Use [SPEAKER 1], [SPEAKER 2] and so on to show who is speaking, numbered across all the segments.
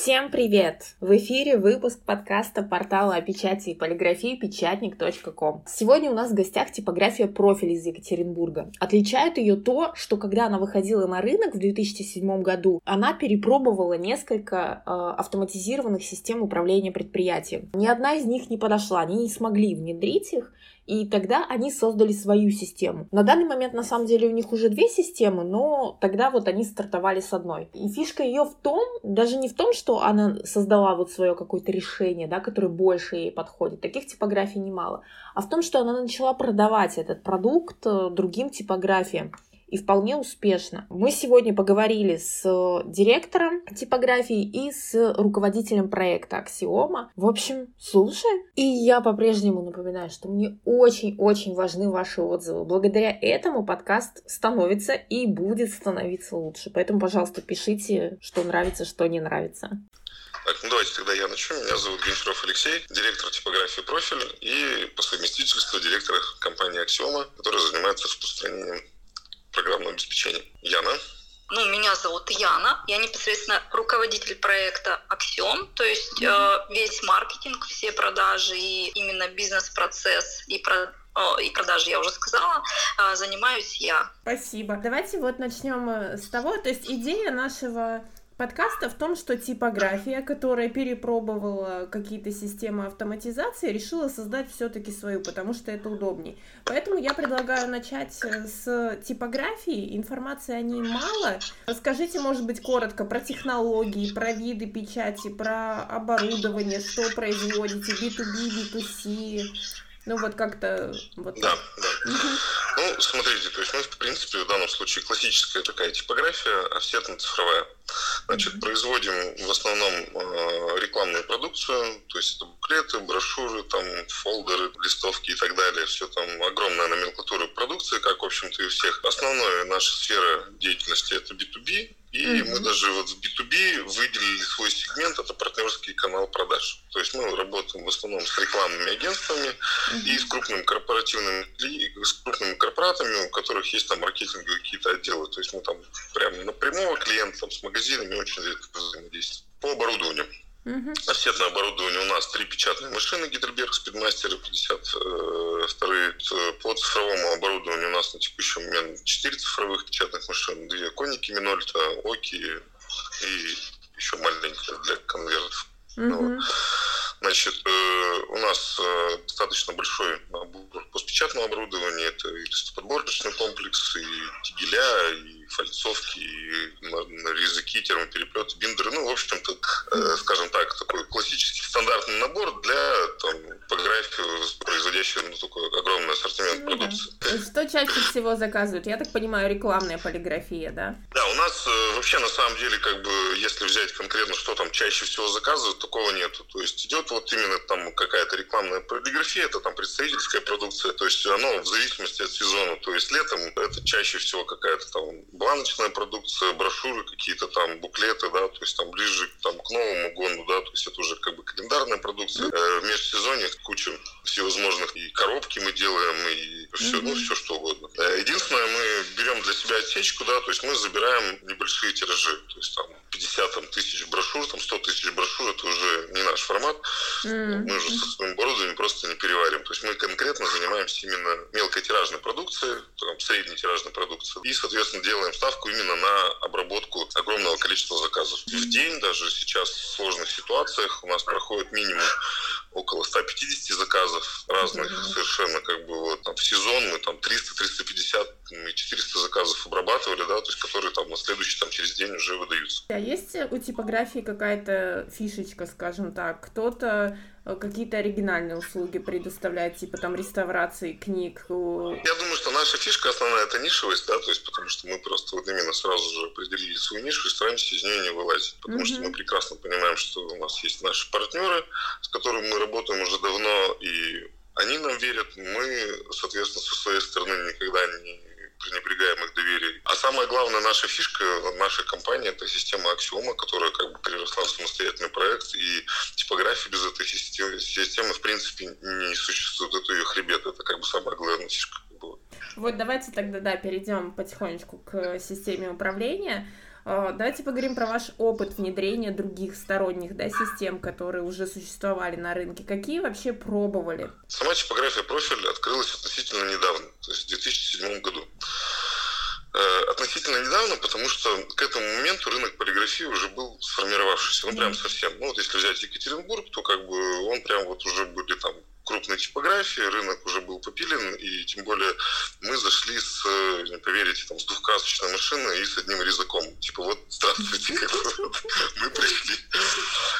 [SPEAKER 1] Всем привет! В эфире выпуск подкаста портала о печати и полиграфии печатник.ком. Сегодня у нас в гостях типография профиль из Екатеринбурга. Отличает ее то, что когда она выходила на рынок в 2007 году, она перепробовала несколько э, автоматизированных систем управления предприятием. Ни одна из них не подошла, они не смогли внедрить их, и тогда они создали свою систему. На данный момент, на самом деле, у них уже две системы, но тогда вот они стартовали с одной. И фишка ее в том, даже не в том, что она создала вот свое какое-то решение, да, которое больше ей подходит. Таких типографий немало. А в том, что она начала продавать этот продукт э, другим типографиям и вполне успешно. Мы сегодня поговорили с директором типографии и с руководителем проекта Аксиома. В общем, слушай. И я по-прежнему напоминаю, что мне очень-очень важны ваши отзывы. Благодаря этому подкаст становится и будет становиться лучше. Поэтому, пожалуйста, пишите, что нравится, что не нравится.
[SPEAKER 2] Так, ну давайте тогда я начну. Меня зовут Гончаров Алексей, директор типографии «Профиль» и по совместительству директор компании «Аксиома», которая занимается распространением программного обеспечения. Яна.
[SPEAKER 3] Ну, меня зовут Яна, я непосредственно руководитель проекта Axiom, то есть э, весь маркетинг, все продажи и именно бизнес-процесс и про и продажи, я уже сказала, э, занимаюсь я.
[SPEAKER 1] Спасибо. Давайте вот начнем э, с того, то есть идея нашего подкаста в том, что типография, которая перепробовала какие-то системы автоматизации, решила создать все-таки свою, потому что это удобней. Поэтому я предлагаю начать э, с типографии. Информации о ней мало. Расскажите, может быть, коротко про технологии, про виды печати, про оборудование, что производите, B2B, B2C. Ну вот как-то вот.
[SPEAKER 2] Да, да. Угу. Ну, смотрите, то есть мы, в принципе, в данном случае классическая такая типография, офсетно-цифровая. Значит, производим в основном э, рекламную продукцию, то есть это буклеты, брошюры, там, фолдеры, листовки и так далее. Все там огромная номенклатура продукции, как, в общем-то, и у всех. Основная наша сфера деятельности это B2B, и mm-hmm. мы даже вот в B2B выделили свой сегмент, это партнерский канал продаж. То есть мы работаем в основном с рекламными агентствами mm-hmm. и с крупными корпоративными, с крупными корпоратами, у которых есть там маркетинговые какие-то отделы. То есть мы там прямо напрямую клиент там, с магазинами очень редко взаимодействуем. По оборудованию. Uh-huh. Офсетное оборудование у нас три печатные машины Гидельберг Спидмастер 52 э, По цифровому оборудованию у нас на текущий момент 4 цифровых печатных машин, две коники Минольта, Оки и еще маленькие для конвертов. Uh-huh. Ну, значит, э, у нас э, достаточно большой набор постпечатного оборудования. Это и листоподборочный комплекс, и тигеля, и фальцовки, языки, термопереплеты, биндеры. Ну, в общем-то, э, скажем так, такой классический стандартный набор для там, типографии, производящей ну, такой огромный ассортимент ну, продукции.
[SPEAKER 1] Да. Что чаще всего заказывают? Я так понимаю, рекламная полиграфия, да?
[SPEAKER 2] Да, у нас вообще на самом деле, как бы, если взять конкретно, что там чаще всего заказывают, такого нету. То есть идет вот именно там какая-то рекламная полиграфия, это там представительская продукция, то есть оно в зависимости от сезона. То есть летом это чаще всего какая-то там баночная продукция, брошюры какие-то там, буклеты, да, то есть там ближе там, к Новому году, да, то есть это уже как бы календарная продукция. Э, в межсезонье куча всевозможных и коробки мы делаем, и все, mm-hmm. ну, все что угодно. Э, единственное, мы берем для себя отсечку, да, то есть мы забираем небольшие тиражи, то есть там 50 там, тысяч брошюр, там 100 тысяч брошюр, это уже не наш формат. Мы уже со своим оборудованием просто не переварим. То есть мы конкретно занимаемся именно мелкотиражной продукцией, там, средней тиражной продукцией. И, соответственно, делаем ставку именно на обработку огромного количества заказов. В день даже сейчас в сложных ситуациях у нас проходит минимум около 150 заказов разных mm-hmm. совершенно как бы вот там в сезон мы там 300-350 мы 400 заказов обрабатывали, да, то есть которые там на следующий там через день уже выдаются.
[SPEAKER 1] А есть у типографии какая-то фишечка, скажем так, кто-то какие-то оригинальные услуги предоставляет, типа там реставрации книг? Я
[SPEAKER 2] думаю, что наша фишка основная это нишевость, да, то есть потому что мы просто вот именно сразу же определили свою нишу и стараемся из нее не вылазить, потому mm-hmm. что мы прекрасно понимаем, что у нас есть наши партнеры, с которыми мы работаем уже давно, и они нам верят, мы, соответственно, со своей стороны никогда не пренебрегаем их доверие. А самая главная наша фишка нашей компании – это система Аксиома, которая как бы переросла в самостоятельный проект, и типография без этой системы, системы в принципе не существует. Это ее хребет, это как бы самая главная фишка.
[SPEAKER 1] Вот давайте тогда, да, перейдем потихонечку к системе управления. А, давайте поговорим про ваш опыт внедрения других сторонних да, систем, которые уже существовали на рынке. Какие вообще пробовали?
[SPEAKER 2] Сама типография профиль открылась относительно недавно, то есть в 2007 году. Э, относительно недавно, потому что к этому моменту рынок полиграфии уже был сформировавшийся, ну прям совсем. Ну вот если взять Екатеринбург, то как бы он прям вот уже были там крупной типографии, рынок уже был попилен, и тем более мы зашли с, не поверите, там, с двухкрасочной машины и с одним резаком. Типа вот, здравствуйте, мы пришли.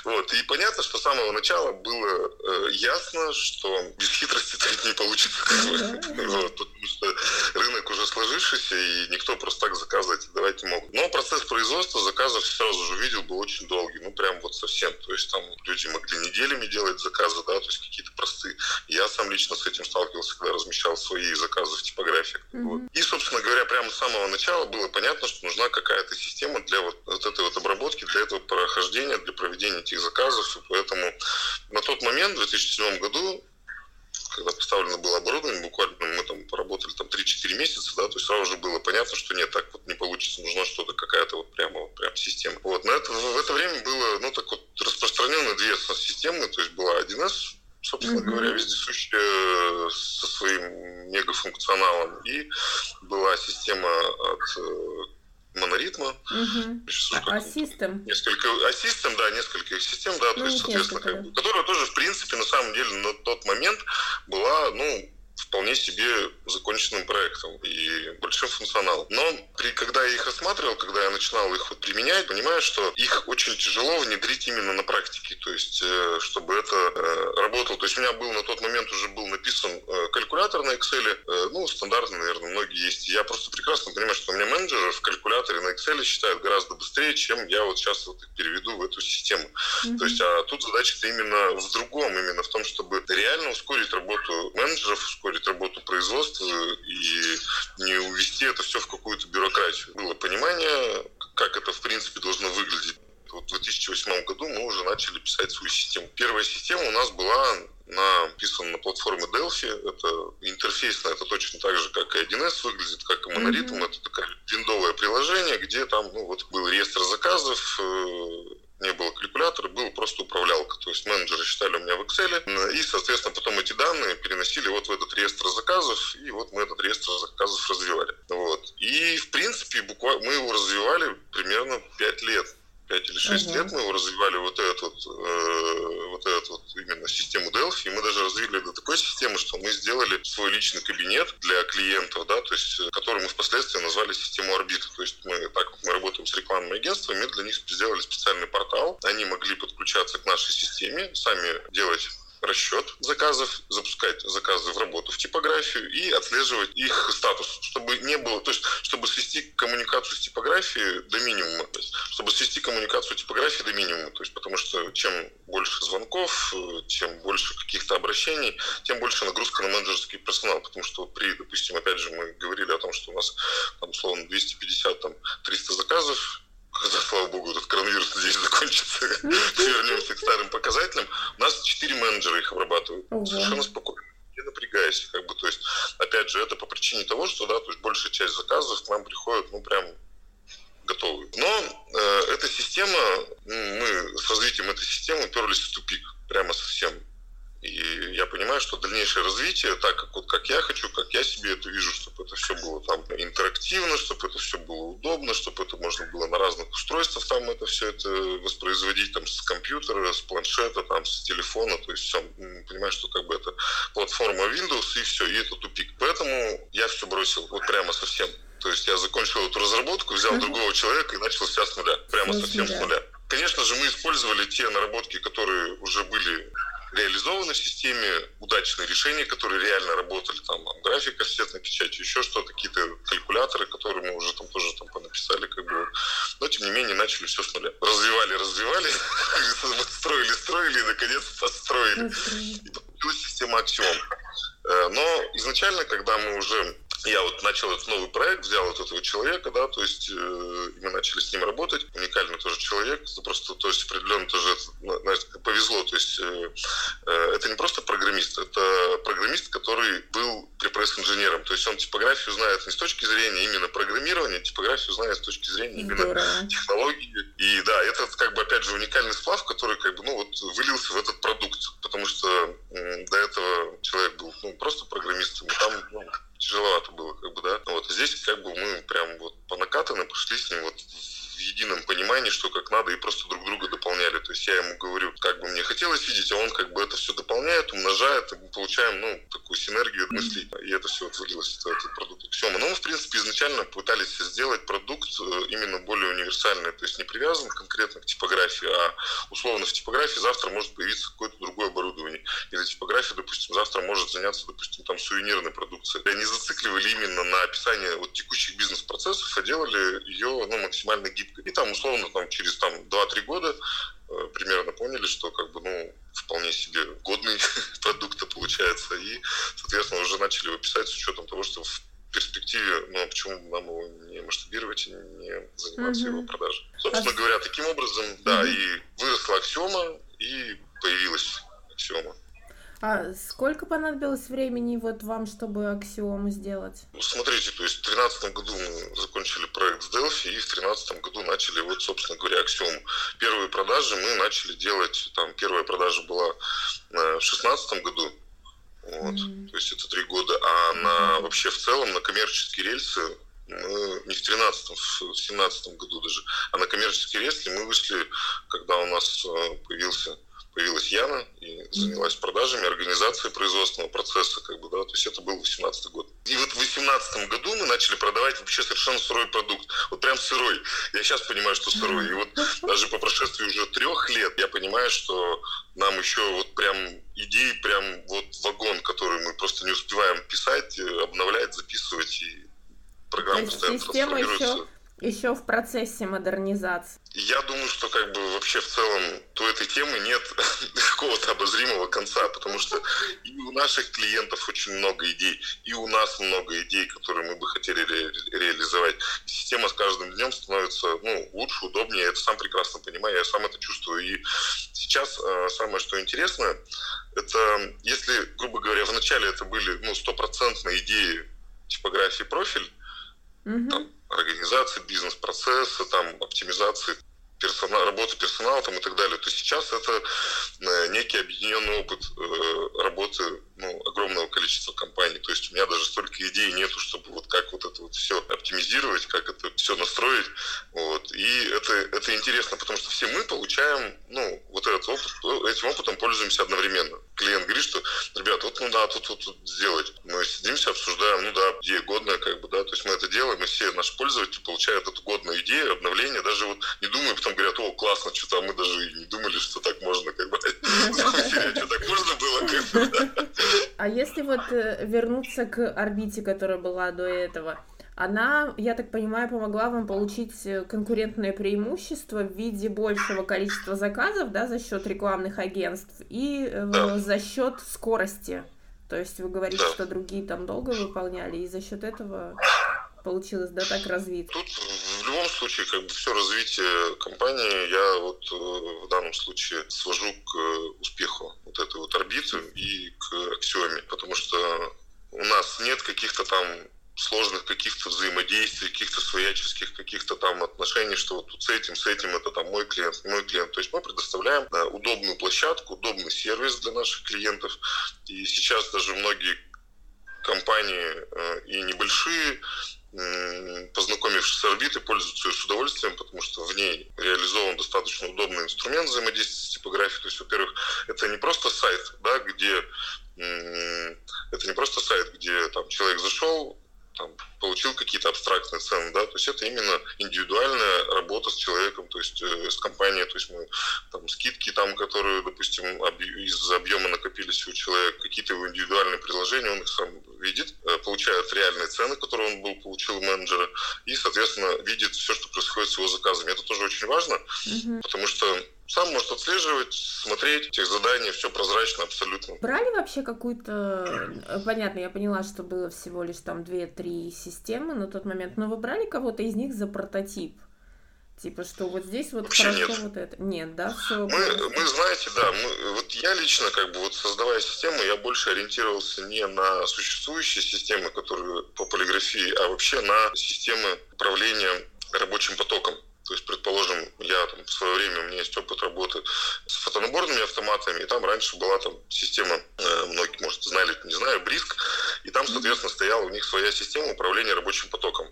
[SPEAKER 2] Вот. И понятно, что с самого начала было э, ясно, что без хитрости это не получится. Потому что рынок уже сложившийся, и никто просто так заказывать давать не могут. Но процесс производства заказов сразу же увидел был очень долгий, ну прям вот совсем. То есть там люди могли неделями делать заказы, да, то есть какие-то простые я сам лично с этим сталкивался, когда размещал свои заказы в типографиях. Mm-hmm. И, собственно говоря, прямо с самого начала было понятно, что нужна какая-то система для вот, вот этой вот обработки, для этого прохождения, для проведения этих заказов. И поэтому на тот момент, в 2007 году, когда поставлено было оборудование, буквально мы там поработали там 3-4 месяца, да, то есть сразу же было понятно, что нет, так вот не получится, нужна что-то, какая-то вот прямо вот прям система. Вот, на это, в это время было, ну, так вот распространены две системы, то есть была 1С, собственно mm-hmm. говоря, вездесущая со своим мегафункционалом. И была система от э, моноритма.
[SPEAKER 1] Угу. А систем?
[SPEAKER 2] Несколько, а систем, да, несколько систем, да, ну, то есть, соответственно, как бы, которая тоже, в принципе, на самом деле, на тот момент была, ну, вполне себе законченным проектом и большим функционалом. Но при, когда я их осматривал, когда я начинал их вот применять, понимаю, что их очень тяжело внедрить именно на практике, то есть э, чтобы это э, работало. То есть у меня был на тот момент уже был написан э, калькулятор на Excel, ну, стандартный, наверное, многие есть. Я просто прекрасно понимаю, что у меня менеджеры в калькуляторе на Excel считают гораздо быстрее, чем я вот сейчас вот их переведу в эту систему. Mm-hmm. То есть, а тут задача-то именно в другом, именно в том, чтобы реально ускорить работу менеджеров, ускорить ускорить работу производства и не увести это все в какую-то бюрократию. Было понимание, как это в принципе должно выглядеть. Вот в 2008 году мы уже начали писать свою систему. Первая система у нас была написана на платформе Delphi. Это интерфейсно, это точно так же, как и 1С выглядит, как и моноритм. Mm-hmm. Это такое виндовое приложение, где там ну, вот был реестр заказов, э, не было калькулятора, был просто управлялка. То есть менеджеры считали у меня в Excel, и, соответственно, потом эти данные переносили вот в этот реестр заказов, и вот мы этот реестр заказов развивали. Вот. И, в принципе, буквально мы его развивали примерно 5 лет. 5 или 6 uh-huh. лет мы развивали, вот эту вот, э, вот эту вот именно систему Delphi, и мы даже развили до такой системы, что мы сделали свой личный кабинет для клиентов, да, то есть, который мы впоследствии назвали систему Орбит. То есть мы, так как мы работаем с рекламными агентствами, для них сделали специальный портал, они могли подключаться к нашей системе, сами делать расчет заказов, запускать заказы в работу в типографию и отслеживать их статус, чтобы не было, то есть чтобы свести коммуникацию с типографией до минимума, то есть, чтобы свести коммуникацию типографии до минимума, то есть потому что чем больше звонков, чем больше каких-то обращений, тем больше нагрузка на менеджерский персонал, потому что при, допустим, опять же мы говорили о том, что у нас там условно 250-300 заказов, когда, слава богу, этот коронавирус здесь закончится, вернемся к старым показателям, у нас четыре менеджера их обрабатывают. Совершенно спокойно не напрягаясь, как бы, то есть, опять же, это по причине того, что, да, то есть большая часть заказов к нам приходит, ну, прям готовые. Но э, эта система, мы с развитием этой системы уперлись в тупик, прямо совсем. И я понимаю, что дальнейшее развитие, так как вот как я хочу, как я себе это вижу, чтобы это все было там интерактивно, чтобы это все было удобно, чтобы это можно было на разных устройствах там это все это воспроизводить там с компьютера, с планшета, там с телефона, то есть все, понимаю, что как бы это платформа Windows и все, и это тупик. Поэтому я все бросил вот прямо совсем. То есть я закончил эту разработку, взял mm-hmm. другого человека и начал все с нуля, прямо совсем с нуля. Конечно же, мы использовали те наработки, которые уже были реализованы в системе, удачные решения, которые реально работали, там, графика офсетной печати, еще что-то, какие-то калькуляторы, которые мы уже там тоже там понаписали, как бы, но тем не менее начали все с нуля. Развивали, развивали, строили, строили и наконец построили. И получилась система Axiom. Э, но изначально, когда мы уже я вот начал этот новый проект, взял вот этого человека, да, то есть э, мы начали с ним работать, уникальный тоже человек, просто, то есть определенно тоже, знаешь, повезло, то есть э, э, это не просто программист, это программист, который был препресс-инженером, то есть он типографию знает не с точки зрения именно программирования, типографию знает с точки зрения именно Здорово. технологии, и да, это как бы опять же уникальный сплав, который как бы, ну вот, вылился в этот продукт, потому что э, до этого человек был ну, просто программистом, и там ну, тяжеловато было, как бы, да. Вот здесь как бы мы прям вот по накатанной пошли с ним вот в едином понимании, что как надо, и просто друг друга дополняли. То есть я ему говорю, как бы мне хотелось видеть, а он как бы это все дополняет, умножает, и мы получаем, ну, такую синергию мыслей, и это все вот вылилось в этот продукт Все, Но мы, в принципе, изначально пытались сделать продукт э, именно более универсальный, то есть не привязан конкретно к типографии, а условно в типографии завтра может появиться какое-то другое оборудование. Или типография, допустим, завтра может заняться, допустим, там сувенирной продукцией. Они зацикливали именно на описании вот текущих бизнес-процессов, а делали ее ну, максимально и там, условно, там, через там, 2-3 года э, примерно поняли, что как бы, ну, вполне себе годный продукт получается. И, соответственно, уже начали его писать с учетом того, что в перспективе, ну, а почему нам его не масштабировать и не заниматься mm-hmm. его продажей. Собственно а... говоря, таким образом, mm-hmm. да, и выросла аксиома, и появилась аксиома.
[SPEAKER 1] А сколько понадобилось времени вот вам, чтобы аксиому сделать?
[SPEAKER 2] Ну, смотрите, то есть в 2013 году мы закончили проект с Delphi, и в 2013 году начали, вот, собственно говоря, аксиому. Первые продажи мы начали делать, там, первая продажа была э, в 2016 году, вот, mm-hmm. то есть это три года, а на, вообще в целом на коммерческие рельсы мы не в 13 в 17 году даже, а на коммерческие рельсы мы вышли, когда у нас э, появился появилась Яна и занялась продажами, организацией производственного процесса, как бы, да, то есть это был 18 год. И вот в 18 году мы начали продавать вообще совершенно сырой продукт, вот прям сырой. Я сейчас понимаю, что сырой. И вот даже по прошествии уже трех лет я понимаю, что нам еще вот прям идей, прям вот вагон, который мы просто не успеваем писать, обновлять, записывать, и программа постоянно
[SPEAKER 1] трансформируется. Еще еще в процессе модернизации?
[SPEAKER 2] Я думаю, что как бы вообще в целом у этой темы нет какого-то обозримого конца, потому что и у наших клиентов очень много идей, и у нас много идей, которые мы бы хотели ре- реализовать. Система с каждым днем становится ну, лучше, удобнее, я это сам прекрасно понимаю, я сам это чувствую. И сейчас э, самое, что интересно, это если, грубо говоря, вначале это были ну, стопроцентные идеи типографии профиль, mm-hmm. там, организации бизнес-процесса, там, оптимизации персонал, работы персонала там, и так далее, то сейчас это э, некий объединенный опыт э, работы ну, огромного количества компаний. То есть у меня даже столько идей нету, чтобы вот как вот это вот все оптимизировать, как это все настроить. Вот. И это, это интересно, потому что все мы получаем ну, вот этот опыт, этим опытом пользуемся одновременно. Клиент говорит, что, ребят, вот ну да, тут, вот тут сделать. Мы сидимся, обсуждаем, ну да, идея годная, как бы, да, то есть мы это делаем, и все наши пользователи получают эту годную идею, обновление, даже вот не думаю, потом говорят, о, классно, что-то мы даже и не думали, что так можно, как бы, что так можно было, как бы,
[SPEAKER 1] А если вот э, вернуться к орбите, которая была до этого, она, я так понимаю, помогла вам получить э, конкурентное преимущество в виде большего количества заказов, да, за счет рекламных агентств и э, да. за счет скорости. То есть вы говорите, да. что другие там долго выполняли, и за счет этого получилось, да, так развиться?
[SPEAKER 2] Тут в любом случае, как бы все развитие компании я вот э, в данном случае свожу к э, успеху вот этой вот орбиты и к аксиоме, потому что у нас нет каких-то там сложных каких-то взаимодействий, каких-то свояческих каких-то там отношений, что вот тут с этим, с этим, это там мой клиент, мой клиент. То есть мы предоставляем удобную площадку, удобный сервис для наших клиентов. И сейчас даже многие компании э, и небольшие познакомившись с орбитой, пользуются ее с удовольствием, потому что в ней реализован достаточно удобный инструмент взаимодействия с типографией. То есть, во-первых, это не просто сайт, да, где это не просто сайт, где там человек зашел, там, получил какие-то абстрактные цены, да, то есть это именно индивидуальная работа с человеком, то есть э, с компанией, то есть мы там скидки там, которые, допустим, из объема накопились у человека, какие-то его индивидуальные предложения, он их сам видит, э, получает реальные цены, которые он был, получил менеджера, и, соответственно, видит все, что происходит с его заказами. Это тоже очень важно, угу. потому что сам может отслеживать, смотреть этих заданий, все прозрачно абсолютно.
[SPEAKER 1] Брали вообще какую-то... Э, понятно, я поняла, что было всего лишь там 2-3 системы на тот момент, но вы брали кого-то из них за прототип? Типа, что вот здесь вот
[SPEAKER 2] Вообще
[SPEAKER 1] хорошо
[SPEAKER 2] нет.
[SPEAKER 1] вот это. Нет, да, все.
[SPEAKER 2] Мы, мы, знаете, да, мы, вот я лично, как бы, вот создавая систему, я больше ориентировался не на существующие системы, которые по полиграфии, а вообще на системы управления рабочим потоком. То есть, предположим, я там в свое время, у меня есть опыт работы с фотонаборными автоматами, и там раньше была там система, э, многие, может, знали, не знаю, Бриск, и там, соответственно, стояла у них своя система управления рабочим потоком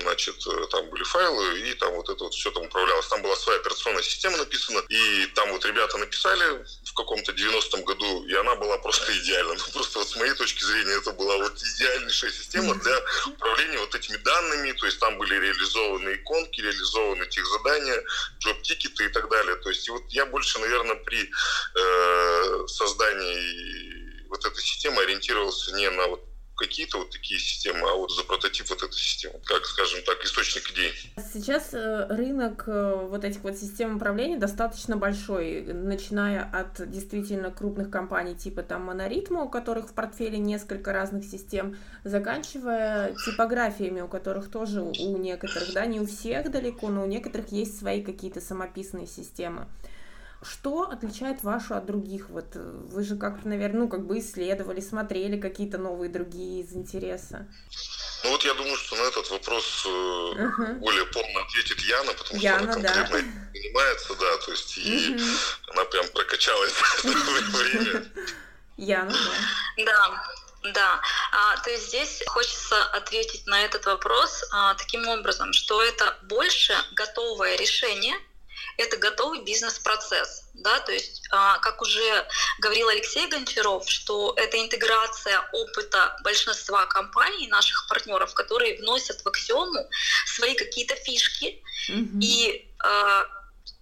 [SPEAKER 2] значит, э, там были файлы, и там вот это вот все там управлялось. Там была своя операционная система написана, и там вот ребята написали в каком-то 90-м году, и она была просто идеальна. Ну, просто вот с моей точки зрения это была вот идеальнейшая система для управления вот этими данными, то есть там были реализованы иконки, реализованы тех задания, джоб-тикеты и так далее. То есть и вот я больше, наверное, при э, создании вот этой системы ориентировался не на вот какие-то вот такие системы, а вот за прототип вот этой системы, как, скажем так, источник идей.
[SPEAKER 1] Сейчас э, рынок э, вот этих вот систем управления достаточно большой, начиная от действительно крупных компаний типа там Моноритма, у которых в портфеле несколько разных систем, заканчивая типографиями, у которых тоже у некоторых, да, не у всех далеко, но у некоторых есть свои какие-то самописные системы. Что отличает вашу от других? Вот э, вы же как-то, наверное, ну, как бы исследовали, смотрели какие-то новые другие из интереса.
[SPEAKER 2] Ну вот я думаю, что на этот вопрос uh-huh. более полно ответит Яна, потому
[SPEAKER 1] Яна,
[SPEAKER 2] что она конкретно да. занимается, да, то есть и uh-huh. она прям прокачалась в время.
[SPEAKER 1] Яна, да.
[SPEAKER 3] Да. Да, а, то есть здесь хочется ответить на этот вопрос а, таким образом, что это больше готовое решение, это готовый бизнес-процесс. Да? То есть, а, как уже говорил Алексей Гончаров, что это интеграция опыта большинства компаний, наших партнеров, которые вносят в аксиому свои какие-то фишки. Mm-hmm. И а,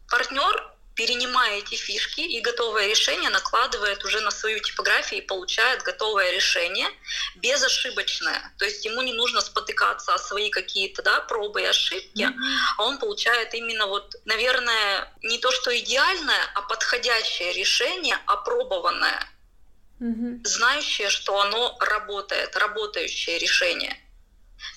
[SPEAKER 3] партнер перенимая эти фишки и готовое решение накладывает уже на свою типографию и получает готовое решение безошибочное. То есть ему не нужно спотыкаться о свои какие-то да, пробы и ошибки, mm-hmm. а он получает именно вот, наверное, не то что идеальное, а подходящее решение, опробованное, mm-hmm. знающее, что оно работает, работающее решение.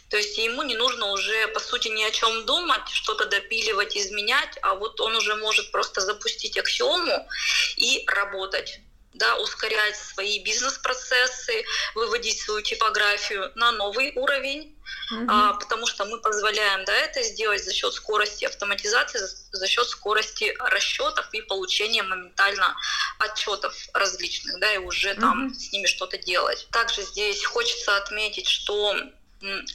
[SPEAKER 3] То есть ему не нужно уже, по сути, ни о чем думать, что-то допиливать, изменять, а вот он уже может просто запустить аксиому и работать да, ускорять свои бизнес-процессы, выводить свою типографию на новый уровень, mm-hmm. а, потому что мы позволяем да, это сделать за счет скорости автоматизации, за, за счет скорости расчетов и получения моментально отчетов различных, да, и уже mm-hmm. там с ними что-то делать. Также здесь хочется отметить, что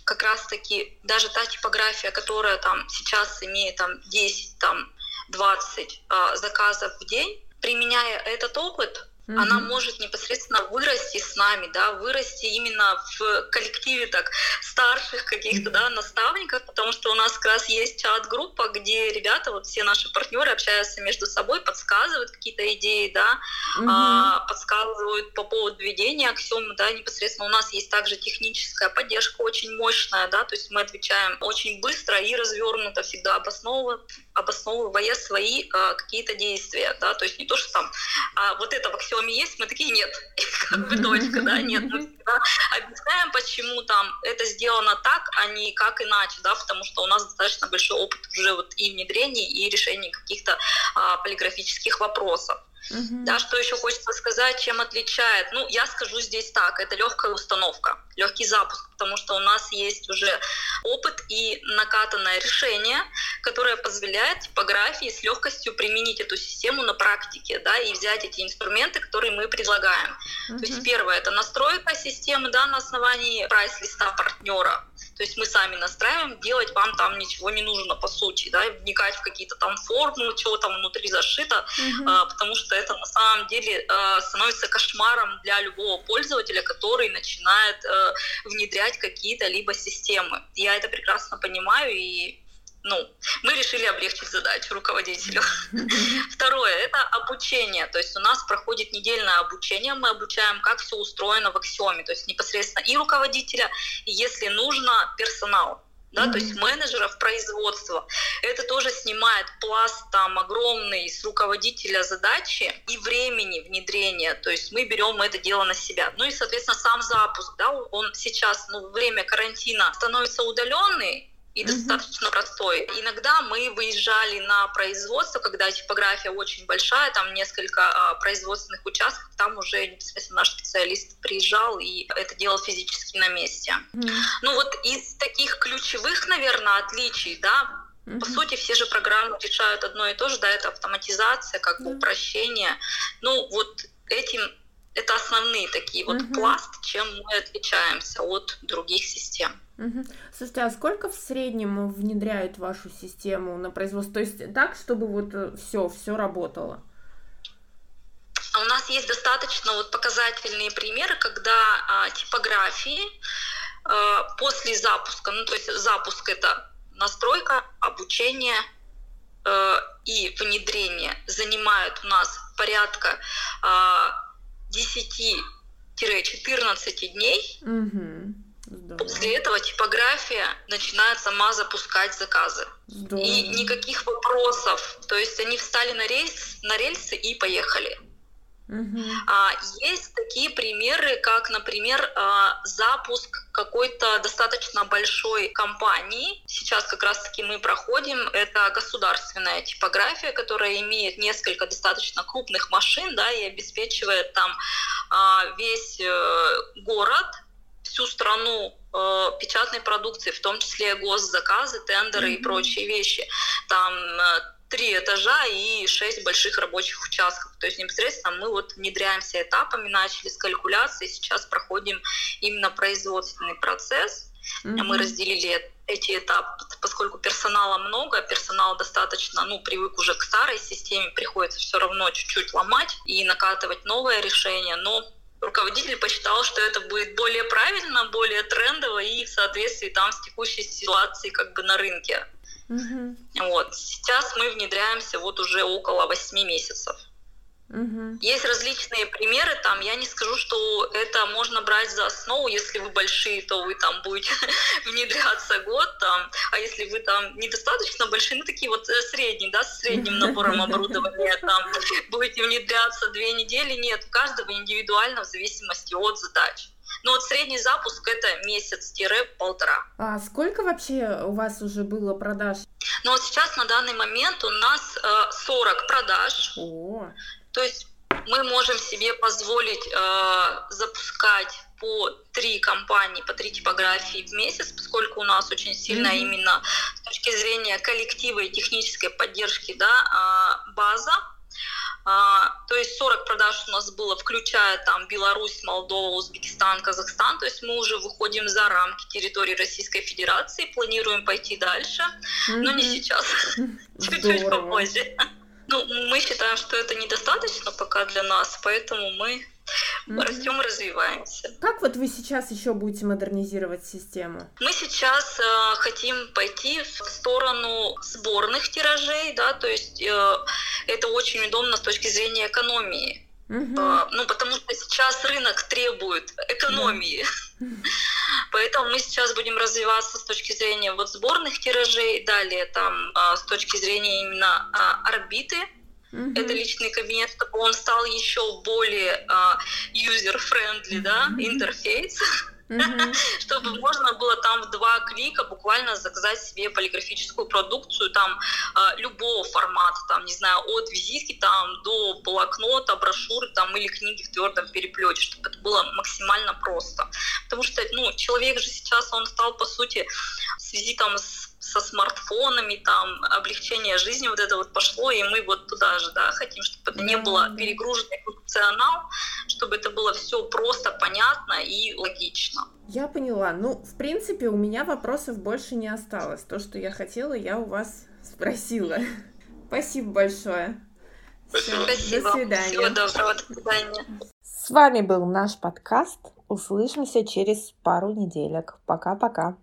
[SPEAKER 3] как раз-таки даже та типография, которая там сейчас имеет там 10, там 20 а, заказов в день, применяя этот опыт, Mm-hmm. Она может непосредственно вырасти с нами, да, вырасти именно в коллективе так старших каких-то, да, наставников, потому что у нас как раз есть чат-группа, где ребята, вот все наши партнеры общаются между собой, подсказывают какие-то идеи, да, mm-hmm. а, подсказывают по поводу ведения аксиомы, да, непосредственно у нас есть также техническая поддержка очень мощная, да, то есть мы отвечаем очень быстро и развернуто всегда обосновывая, обосновывая свои а, какие-то действия, да, то есть не то, что там а, вот это в аксиоме есть, мы такие нет, как бы точка, да, нет, мы всегда объясняем, почему там это сделано так, а не как иначе, да, потому что у нас достаточно большой опыт уже вот и внедрений, и решений каких-то а, полиграфических вопросов. Uh-huh. Да, что еще хочется сказать, чем отличает? Ну, я скажу здесь так, это легкая установка, легкий запуск, потому что у нас есть уже опыт и накатанное решение, которое позволяет типографии с легкостью применить эту систему на практике, да, и взять эти инструменты, которые мы предлагаем. Uh-huh. То есть первое это настройка системы, да, на основании прайс-листа партнера. То есть мы сами настраиваем, делать вам там ничего не нужно по сути, да, вникать в какие-то там формулы, чего там внутри зашито, uh-huh. потому что это на самом деле а, становится кошмаром для любого пользователя, который начинает а, внедрять какие-то либо системы. Я это прекрасно понимаю и ну, мы решили облегчить задачу руководителю. Второе – это обучение. То есть у нас проходит недельное обучение, мы обучаем, как все устроено в Аксиоме, то есть непосредственно и руководителя, и если нужно, персонал да, то есть менеджеров производства. Это тоже снимает пласт там огромный с руководителя задачи и времени внедрения, то есть мы берем это дело на себя. Ну и, соответственно, сам запуск, да, он сейчас, ну, время карантина становится удаленный, и достаточно mm-hmm. простой. Иногда мы выезжали на производство, когда типография очень большая, там несколько а, производственных участков, там уже непосредственно наш специалист приезжал и это делал физически на месте. Mm-hmm. Ну вот из таких ключевых, наверное, отличий, да, Mm-hmm. По сути, все же программы решают одно и то же, да, это автоматизация, как бы mm-hmm. упрощение. Ну, вот этим это основные такие вот mm-hmm. пласт, чем мы отличаемся от других систем.
[SPEAKER 1] Угу. Слушайте, а сколько в среднем внедряют вашу систему на производство? То есть так, чтобы вот все, э, все работало?
[SPEAKER 3] А у нас есть достаточно вот показательные примеры, когда а, типографии а, после запуска, ну то есть запуск это настройка, обучение а, и внедрение занимают у нас порядка а, 10-14 дней.
[SPEAKER 1] Угу.
[SPEAKER 3] Здорово. После этого типография начинает сама запускать заказы. Здорово. И никаких вопросов. То есть они встали на, рейс, на рельсы и поехали.
[SPEAKER 1] Угу.
[SPEAKER 3] А, есть такие примеры, как, например, а, запуск какой-то достаточно большой компании. Сейчас как раз-таки мы проходим. Это государственная типография, которая имеет несколько достаточно крупных машин, да, и обеспечивает там а, весь э, город всю страну э, печатной продукции, в том числе госзаказы, тендеры mm-hmm. и прочие вещи. Там э, три этажа и шесть больших рабочих участков. То есть непосредственно мы вот внедряемся этапами, начали с калькуляции, сейчас проходим именно производственный процесс. Mm-hmm. Мы разделили эти этапы, поскольку персонала много, персонал достаточно, ну, привык уже к старой системе, приходится все равно чуть-чуть ломать и накатывать новое решение, но руководитель посчитал, что это будет более правильно, более трендово и в соответствии там с текущей ситуацией как бы на рынке.
[SPEAKER 1] Угу.
[SPEAKER 3] Вот. Сейчас мы внедряемся вот уже около 8 месяцев.
[SPEAKER 1] Угу.
[SPEAKER 3] Есть различные примеры, там я не скажу, что это можно брать за основу, если вы большие, то вы там будете внедряться год, там, а если вы там недостаточно большие, ну такие вот э, средние, да, с средним набором оборудования, там будете внедряться две недели, нет, у каждого индивидуально в зависимости от задач. Но вот средний запуск это месяц-полтора.
[SPEAKER 1] А сколько вообще у вас уже было продаж?
[SPEAKER 3] Ну вот сейчас на данный момент у нас э, 40 продаж.
[SPEAKER 1] О.
[SPEAKER 3] То есть мы можем себе позволить э, запускать по три компании, по три типографии в месяц, поскольку у нас очень сильно mm-hmm. именно с точки зрения коллектива и технической поддержки да, э, база. А, то есть 40 продаж у нас было, включая там Беларусь, Молдова, Узбекистан, Казахстан. То есть мы уже выходим за рамки территории Российской Федерации, планируем пойти дальше, mm-hmm. но не сейчас, чуть-чуть попозже. Ну, мы считаем, что это недостаточно пока для нас, поэтому мы mm-hmm. растем и развиваемся.
[SPEAKER 1] Как вот вы сейчас еще будете модернизировать систему?
[SPEAKER 3] Мы сейчас э, хотим пойти в сторону сборных тиражей, да, то есть э, это очень удобно с точки зрения экономии.
[SPEAKER 1] Угу.
[SPEAKER 3] Ну, потому что сейчас рынок требует экономии. Uh Поэтому мы сейчас будем развиваться с точки зрения вот сборных тиражей, далее там а, с точки зрения именно а, орбиты, Uh-huh. Это личный кабинет, чтобы он стал еще более uh-huh. да, интерфейс. чтобы можно было там в два клика буквально заказать себе полиграфическую продукцию там э, любого формата, там, не знаю, от визитки там до блокнота, брошюры там или книги в твердом переплете, чтобы это было максимально просто. Потому что, ну, человек же сейчас, он стал, по сути, в связи там с со смартфонами, там, облегчение жизни вот это вот пошло, и мы вот туда же, да, хотим, чтобы это не было перегруженный функционал, чтобы это было все просто, понятно и логично.
[SPEAKER 1] Я поняла. Ну, в принципе, у меня вопросов больше не осталось. То, что я хотела, я у вас спросила. Спасибо большое.
[SPEAKER 2] Спасибо.
[SPEAKER 3] Спасибо.
[SPEAKER 1] До свидания.
[SPEAKER 3] Всего доброго. До свидания.
[SPEAKER 1] С вами был наш подкаст. Услышимся через пару неделек. Пока-пока.